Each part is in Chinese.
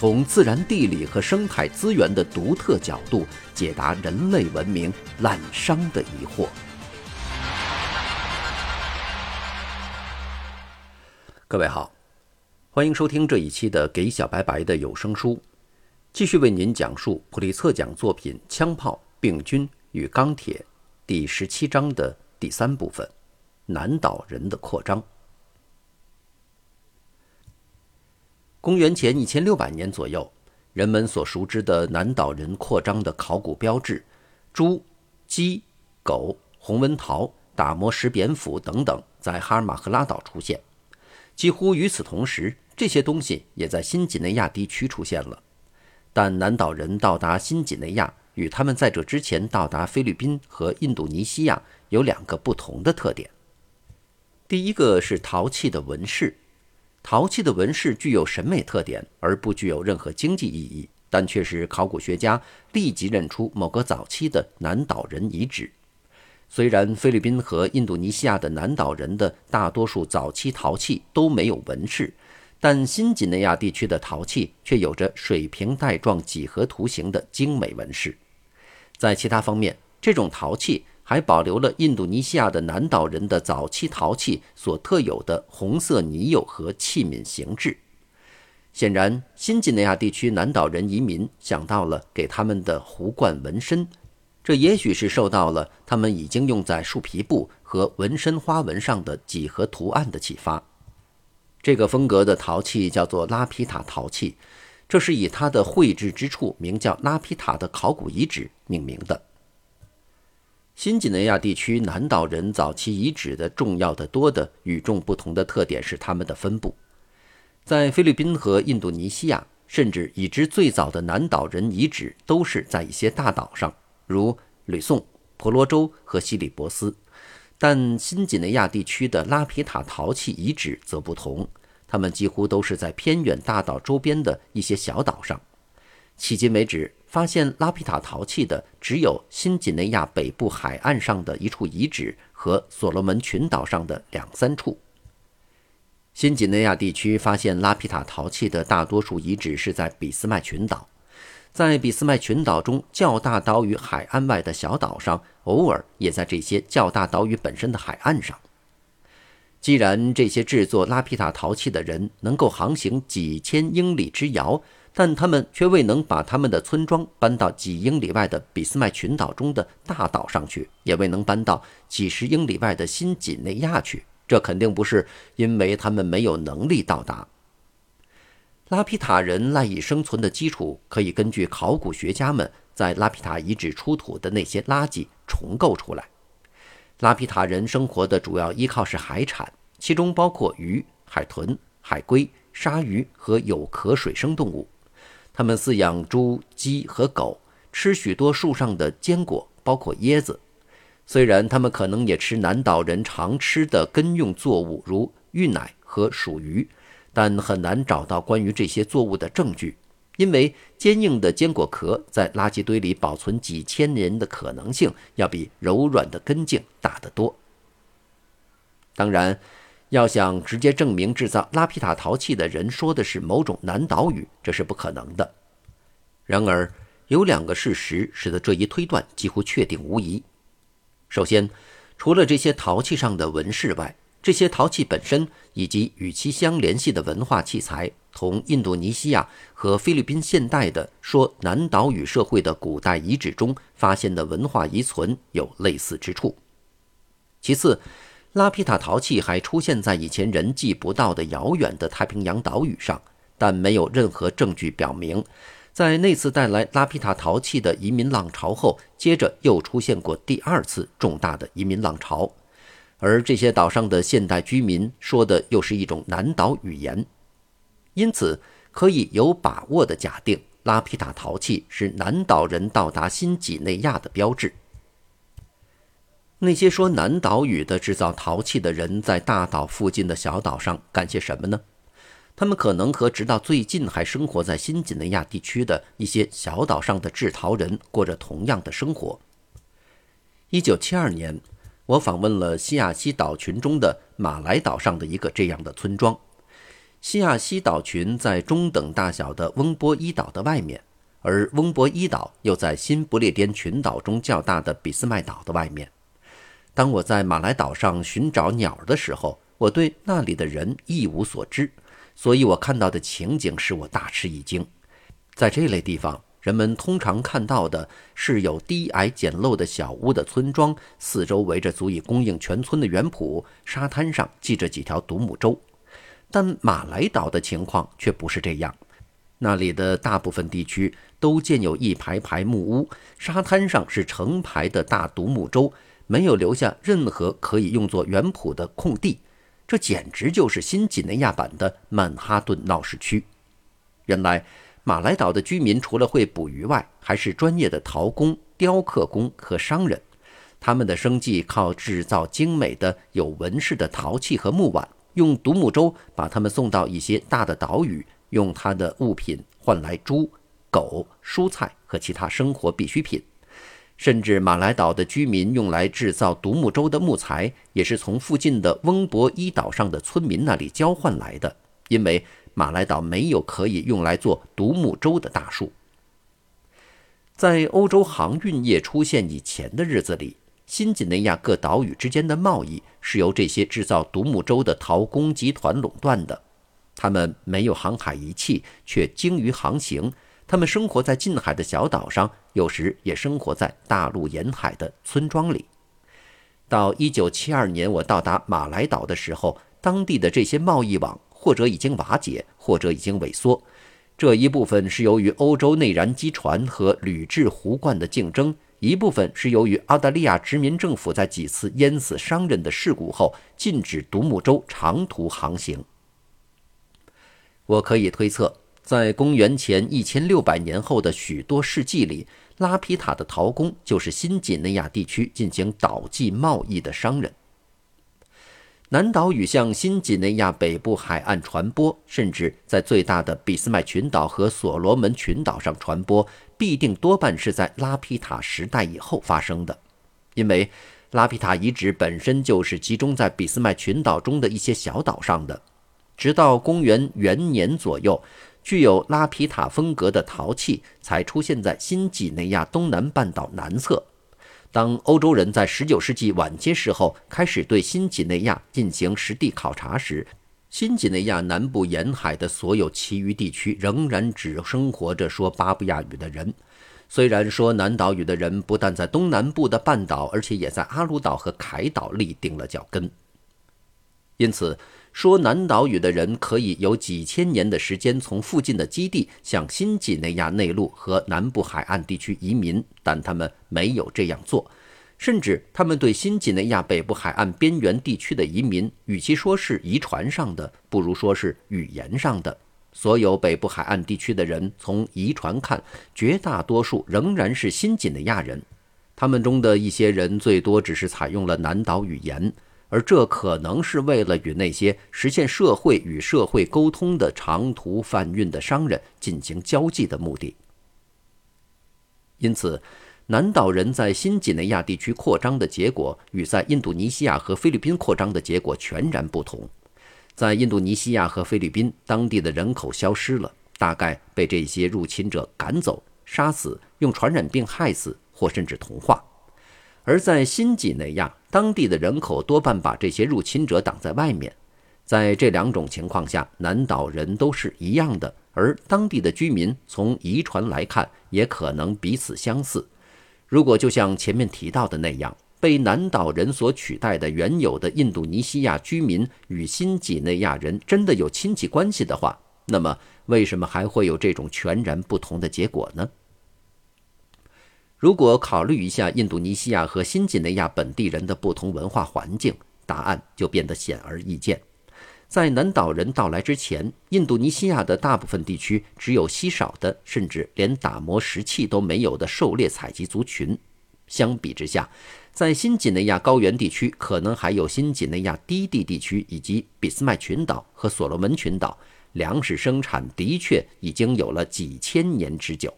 从自然地理和生态资源的独特角度解答人类文明滥觞的疑惑。各位好，欢迎收听这一期的《给小白白的有声书》，继续为您讲述普利策奖作品《枪炮、病菌与钢铁》第十七章的第三部分：南岛人的扩张。公元前一千六百年左右，人们所熟知的南岛人扩张的考古标志——猪、鸡、狗、红纹陶、打磨石蝙蝠等等，在哈尔马赫拉岛出现。几乎与此同时，这些东西也在新几内亚地区出现了。但南岛人到达新几内亚，与他们在这之前到达菲律宾和印度尼西亚有两个不同的特点。第一个是陶器的纹饰。陶器的纹饰具有审美特点，而不具有任何经济意义，但却是考古学家立即认出某个早期的南岛人遗址。虽然菲律宾和印度尼西亚的南岛人的大多数早期陶器都没有纹饰，但新几内亚地区的陶器却有着水平带状几何图形的精美纹饰。在其他方面，这种陶器。还保留了印度尼西亚的南岛人的早期陶器所特有的红色泥釉和器皿形制。显然，新几内亚地区南岛人移民想到了给他们的壶罐纹身，这也许是受到了他们已经用在树皮布和纹身花纹上的几何图案的启发。这个风格的陶器叫做拉皮塔陶器，这是以它的绘制之处名叫拉皮塔的考古遗址命名的。新几内亚地区南岛人早期遗址的重要的多的与众不同的特点是它们的分布。在菲律宾和印度尼西亚，甚至已知最早的南岛人遗址都是在一些大岛上，如吕宋、婆罗洲和西里伯斯。但新几内亚地区的拉皮塔陶器遗址则不同，它们几乎都是在偏远大岛周边的一些小岛上。迄今为止。发现拉皮塔陶器的只有新几内亚北部海岸上的一处遗址和所罗门群岛上的两三处。新几内亚地区发现拉皮塔陶器的大多数遗址是在俾斯麦群岛，在俾斯麦群岛中较大岛屿海岸外的小岛上，偶尔也在这些较大岛屿本身的海岸上。既然这些制作拉皮塔陶器的人能够航行几千英里之遥，但他们却未能把他们的村庄搬到几英里外的俾斯麦群岛中的大岛上去，也未能搬到几十英里外的新几内亚去。这肯定不是因为他们没有能力到达。拉皮塔人赖以生存的基础，可以根据考古学家们在拉皮塔遗址出土的那些垃圾重构出来。拉皮塔人生活的主要依靠是海产，其中包括鱼、海豚、海龟、鲨鱼和有壳水生动物。他们饲养猪、鸡和狗，吃许多树上的坚果，包括椰子。虽然他们可能也吃南岛人常吃的根用作物，如芋奶和鼠鱼，但很难找到关于这些作物的证据，因为坚硬的坚果壳在垃圾堆里保存几千年的可能性，要比柔软的根茎大得多。当然。要想直接证明制造拉皮塔陶器的人说的是某种南岛语，这是不可能的。然而，有两个事实使得这一推断几乎确定无疑。首先，除了这些陶器上的纹饰外，这些陶器本身以及与其相联系的文化器材，同印度尼西亚和菲律宾现代的说南岛语社会的古代遗址中发现的文化遗存有类似之处。其次，拉皮塔陶器还出现在以前人迹不到的遥远的太平洋岛屿上，但没有任何证据表明，在那次带来拉皮塔陶器的移民浪潮后，接着又出现过第二次重大的移民浪潮。而这些岛上的现代居民说的又是一种南岛语言，因此可以有把握地假定，拉皮塔陶器是南岛人到达新几内亚的标志。那些说南岛语的制造陶器的人，在大岛附近的小岛上干些什么呢？他们可能和直到最近还生活在新几内亚地区的一些小岛上的制陶人过着同样的生活。一九七二年，我访问了西亚西岛群中的马来岛上的一个这样的村庄。西亚西岛群在中等大小的翁波伊岛的外面，而翁波伊岛又在新不列颠群岛中较大的俾斯麦岛的外面。当我在马来岛上寻找鸟的时候，我对那里的人一无所知，所以我看到的情景使我大吃一惊。在这类地方，人们通常看到的是有低矮简陋的小屋的村庄，四周围着足以供应全村的园圃，沙滩上系着几条独木舟。但马来岛的情况却不是这样，那里的大部分地区都建有一排排木屋，沙滩上是成排的大独木舟。没有留下任何可以用作园圃的空地，这简直就是新几内亚版的曼哈顿闹市区。原来，马来岛的居民除了会捕鱼外，还是专业的陶工、雕刻工和商人。他们的生计靠制造精美的有纹饰的陶器和木碗，用独木舟把它们送到一些大的岛屿，用他的物品换来猪、狗、蔬菜和其他生活必需品。甚至马来岛的居民用来制造独木舟的木材，也是从附近的翁博伊岛上的村民那里交换来的。因为马来岛没有可以用来做独木舟的大树。在欧洲航运业出现以前的日子里，新几内亚各岛屿之间的贸易是由这些制造独木舟的陶工集团垄断的。他们没有航海仪器，却精于航行。他们生活在近海的小岛上，有时也生活在大陆沿海的村庄里。到1972年我到达马来岛的时候，当地的这些贸易网或者已经瓦解，或者已经萎缩。这一部分是由于欧洲内燃机船和铝制壶罐的竞争，一部分是由于澳大利亚殖民政府在几次淹死商人的事故后禁止独木舟长途航行。我可以推测。在公元前一千六百年后的许多世纪里，拉皮塔的陶工就是新几内亚地区进行岛际贸易的商人。南岛语向新几内亚北部海岸传播，甚至在最大的俾斯麦群岛和所罗门群岛上传播，必定多半是在拉皮塔时代以后发生的，因为拉皮塔遗址本身就是集中在俾斯麦群岛中的一些小岛上的。直到公元元年左右。具有拉皮塔风格的陶器才出现在新几内亚东南半岛南侧。当欧洲人在19世纪晚些时候开始对新几内亚进行实地考察时，新几内亚南部沿海的所有其余地区仍然只生活着说巴布亚语的人。虽然说南岛语的人不但在东南部的半岛，而且也在阿鲁岛和凯岛立定了脚跟。因此。说南岛语的人可以有几千年的时间从附近的基地向新几内亚内陆和南部海岸地区移民，但他们没有这样做。甚至他们对新几内亚北部海岸边缘地区的移民，与其说是遗传上的，不如说是语言上的。所有北部海岸地区的人，从遗传看，绝大多数仍然是新几内亚人。他们中的一些人最多只是采用了南岛语言。而这可能是为了与那些实现社会与社会沟通的长途贩运的商人进行交际的目的。因此，南岛人在新几内亚地区扩张的结果与在印度尼西亚和菲律宾扩张的结果全然不同。在印度尼西亚和菲律宾，当地的人口消失了，大概被这些入侵者赶走、杀死、用传染病害死，或甚至同化；而在新几内亚，当地的人口多半把这些入侵者挡在外面，在这两种情况下，南岛人都是一样的，而当地的居民从遗传来看也可能彼此相似。如果就像前面提到的那样，被南岛人所取代的原有的印度尼西亚居民与新几内亚人真的有亲戚关系的话，那么为什么还会有这种全然不同的结果呢？如果考虑一下印度尼西亚和新几内亚本地人的不同文化环境，答案就变得显而易见。在南岛人到来之前，印度尼西亚的大部分地区只有稀少的，甚至连打磨石器都没有的狩猎采集族群。相比之下，在新几内亚高原地区，可能还有新几内亚低地地区以及俾斯麦群岛和所罗门群岛，粮食生产的确已经有了几千年之久。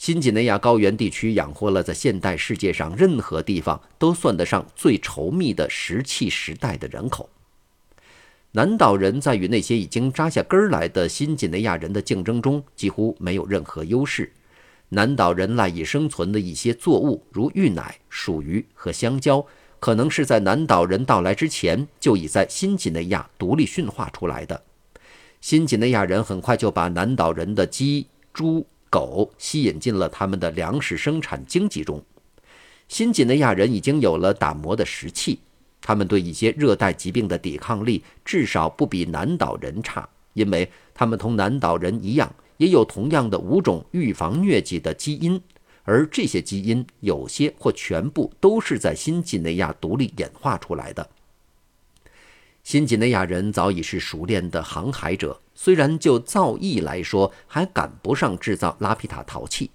新几内亚高原地区养活了在现代世界上任何地方都算得上最稠密的石器时代的人口。南岛人在与那些已经扎下根儿来的新几内亚人的竞争中几乎没有任何优势。南岛人赖以生存的一些作物，如芋奶、薯鱼和香蕉，可能是在南岛人到来之前就已在新几内亚独立驯化出来的。新几内亚人很快就把南岛人的鸡、猪、狗吸引进了他们的粮食生产经济中。新几内亚人已经有了打磨的石器。他们对一些热带疾病的抵抗力至少不比南岛人差，因为他们同南岛人一样，也有同样的五种预防疟疾的基因，而这些基因有些或全部都是在新几内亚独立演化出来的。新几内亚人早已是熟练的航海者，虽然就造诣来说还赶不上制造拉皮塔陶器。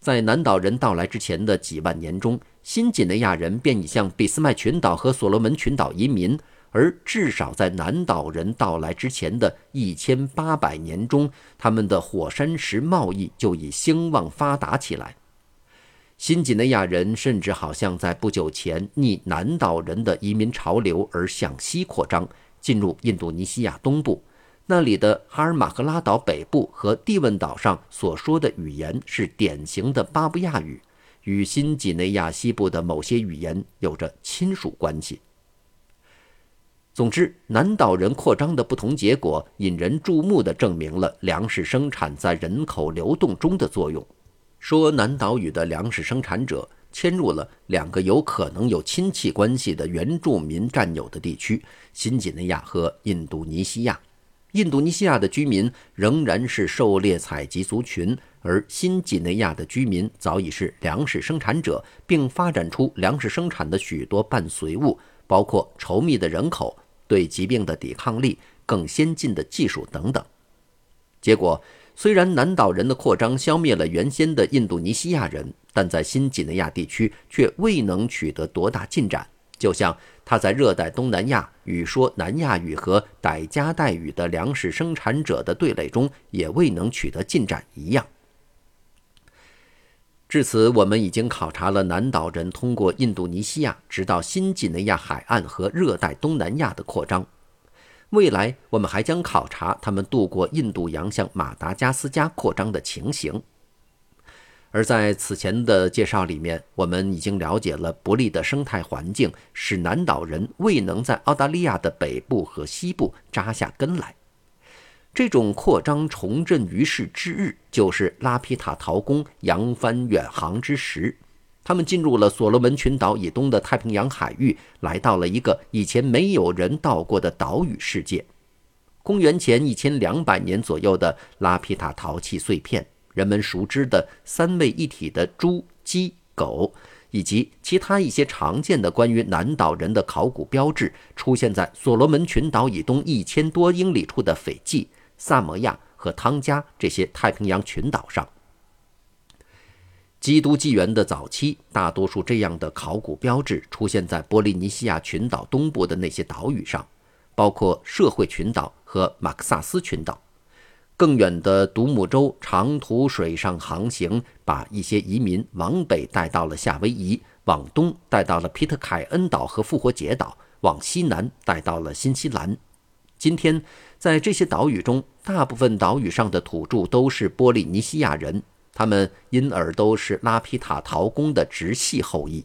在南岛人到来之前的几万年中，新几内亚人便已向俾斯麦群岛和所罗门群岛移民，而至少在南岛人到来之前的一千八百年中，他们的火山石贸易就已兴旺发达起来。新几内亚人甚至好像在不久前逆南岛人的移民潮流而向西扩张，进入印度尼西亚东部。那里的哈尔马赫拉岛北部和蒂汶岛上所说的语言是典型的巴布亚语，与新几内亚西部的某些语言有着亲属关系。总之，南岛人扩张的不同结果，引人注目地证明了粮食生产在人口流动中的作用。说南岛屿的粮食生产者迁入了两个有可能有亲戚关系的原住民占有的地区——新几内亚和印度尼西亚。印度尼西亚的居民仍然是狩猎采集族群，而新几内亚的居民早已是粮食生产者，并发展出粮食生产的许多伴随物，包括稠密的人口、对疾病的抵抗力、更先进的技术等等。结果，虽然南岛人的扩张消灭了原先的印度尼西亚人，但在新几内亚地区却未能取得多大进展。就像他在热带东南亚与说南亚语和傣加代语的粮食生产者的对垒中也未能取得进展一样。至此，我们已经考察了南岛人通过印度尼西亚直到新几内亚海岸和热带东南亚的扩张。未来，我们还将考察他们渡过印度洋向马达加斯加扩张的情形。而在此前的介绍里面，我们已经了解了不利的生态环境使南岛人未能在澳大利亚的北部和西部扎下根来。这种扩张重振于世之日，就是拉皮塔陶工扬帆远航之时。他们进入了所罗门群岛以东的太平洋海域，来到了一个以前没有人到过的岛屿世界。公元前一千两百年左右的拉皮塔陶器碎片。人们熟知的三位一体的猪、鸡、狗，以及其他一些常见的关于南岛人的考古标志，出现在所罗门群岛以东一千多英里处的斐济、萨摩亚和汤加这些太平洋群岛上。基督纪元的早期，大多数这样的考古标志出现在波利尼西亚群岛东部的那些岛屿上，包括社会群岛和马克萨斯群岛。更远的独木舟长途水上航行，把一些移民往北带到了夏威夷，往东带到了皮特凯恩岛和复活节岛，往西南带到了新西兰。今天，在这些岛屿中，大部分岛屿上的土著都是波利尼西亚人，他们因而都是拉皮塔陶工的直系后裔。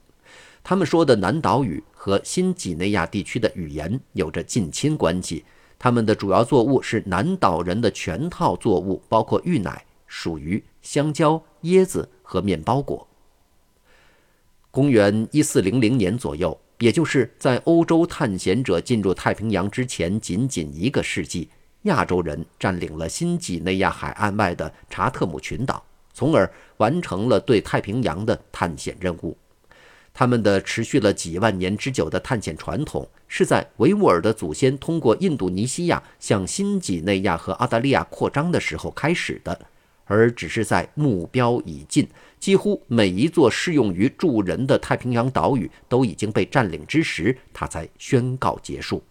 他们说的南岛语和新几内亚地区的语言有着近亲关系。他们的主要作物是南岛人的全套作物，包括芋奶、薯鱼、香蕉、椰子和面包果。公元一四零零年左右，也就是在欧洲探险者进入太平洋之前仅仅一个世纪，亚洲人占领了新几内亚海岸外的查特姆群岛，从而完成了对太平洋的探险任务。他们的持续了几万年之久的探险传统，是在维吾尔的祖先通过印度尼西亚向新几内亚和澳大利亚扩张的时候开始的，而只是在目标已尽，几乎每一座适用于住人的太平洋岛屿都已经被占领之时，他才宣告结束。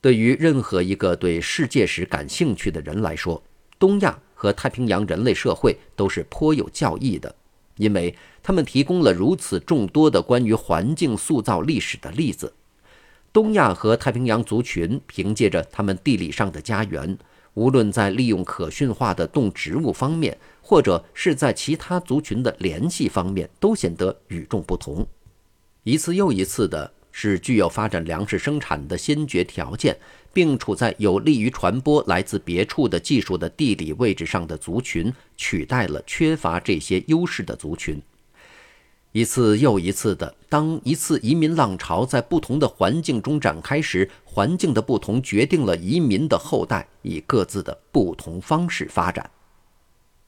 对于任何一个对世界史感兴趣的人来说，东亚和太平洋人类社会都是颇有教义的。因为他们提供了如此众多的关于环境塑造历史的例子，东亚和太平洋族群凭借着他们地理上的家园，无论在利用可驯化的动植物方面，或者是在其他族群的联系方面，都显得与众不同。一次又一次的是具有发展粮食生产的先决条件。并处在有利于传播来自别处的技术的地理位置上的族群，取代了缺乏这些优势的族群。一次又一次的，当一次移民浪潮在不同的环境中展开时，环境的不同决定了移民的后代以各自的不同方式发展。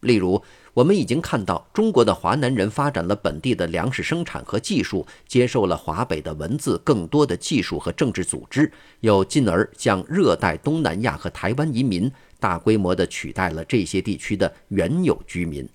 例如，我们已经看到，中国的华南人发展了本地的粮食生产和技术，接受了华北的文字更多的技术和政治组织，又进而向热带东南亚和台湾移民，大规模地取代了这些地区的原有居民。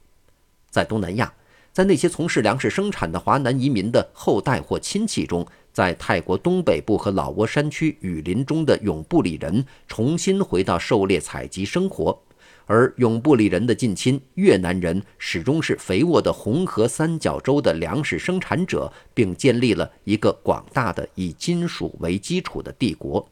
在东南亚，在那些从事粮食生产的华南移民的后代或亲戚中，在泰国东北部和老挝山区雨林中的永布里人重新回到狩猎采集生活。而永布里人的近亲越南人始终是肥沃的红河三角洲的粮食生产者，并建立了一个广大的以金属为基础的帝国。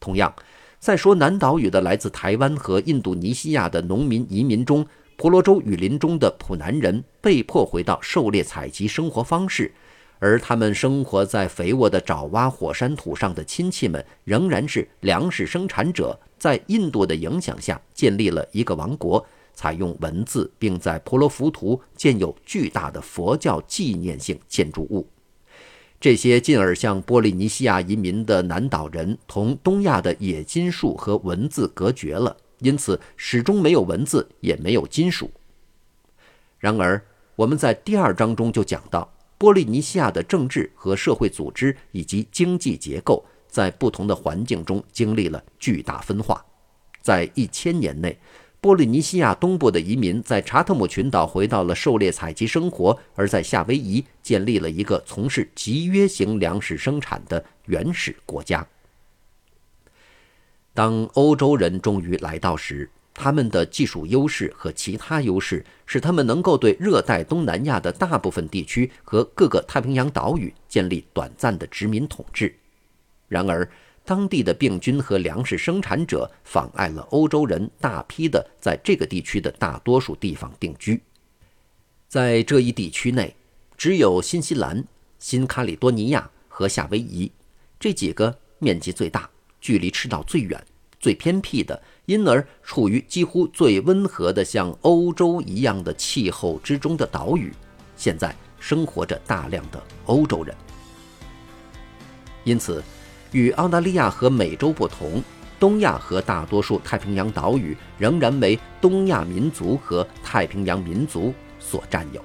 同样，在说南岛屿的来自台湾和印度尼西亚的农民移民中，婆罗洲雨林中的普南人被迫回到狩猎采集生活方式。而他们生活在肥沃的爪哇火山土上的亲戚们，仍然是粮食生产者，在印度的影响下建立了一个王国，采用文字，并在婆罗浮屠建有巨大的佛教纪念性建筑物。这些进而向波利尼西亚移民的南岛人，同东亚的冶金术和文字隔绝了，因此始终没有文字，也没有金属。然而，我们在第二章中就讲到。波利尼西亚的政治和社会组织以及经济结构在不同的环境中经历了巨大分化。在一千年内，波利尼西亚东部的移民在查特姆群岛回到了狩猎采集生活，而在夏威夷建立了一个从事集约型粮食生产的原始国家。当欧洲人终于来到时，他们的技术优势和其他优势使他们能够对热带东南亚的大部分地区和各个太平洋岛屿建立短暂的殖民统治。然而，当地的病菌和粮食生产者妨碍了欧洲人大批的在这个地区的大多数地方定居。在这一地区内，只有新西兰、新卡里多尼亚和夏威夷这几个面积最大、距离赤道最远。最偏僻的，因而处于几乎最温和的像欧洲一样的气候之中的岛屿，现在生活着大量的欧洲人。因此，与澳大利亚和美洲不同，东亚和大多数太平洋岛屿仍然为东亚民族和太平洋民族所占有。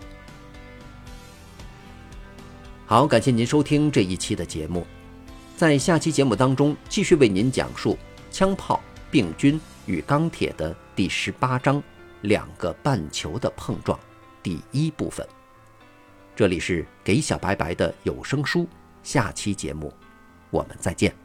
好，感谢您收听这一期的节目，在下期节目当中继续为您讲述。枪炮、病菌与钢铁的第十八章：两个半球的碰撞，第一部分。这里是给小白白的有声书，下期节目我们再见。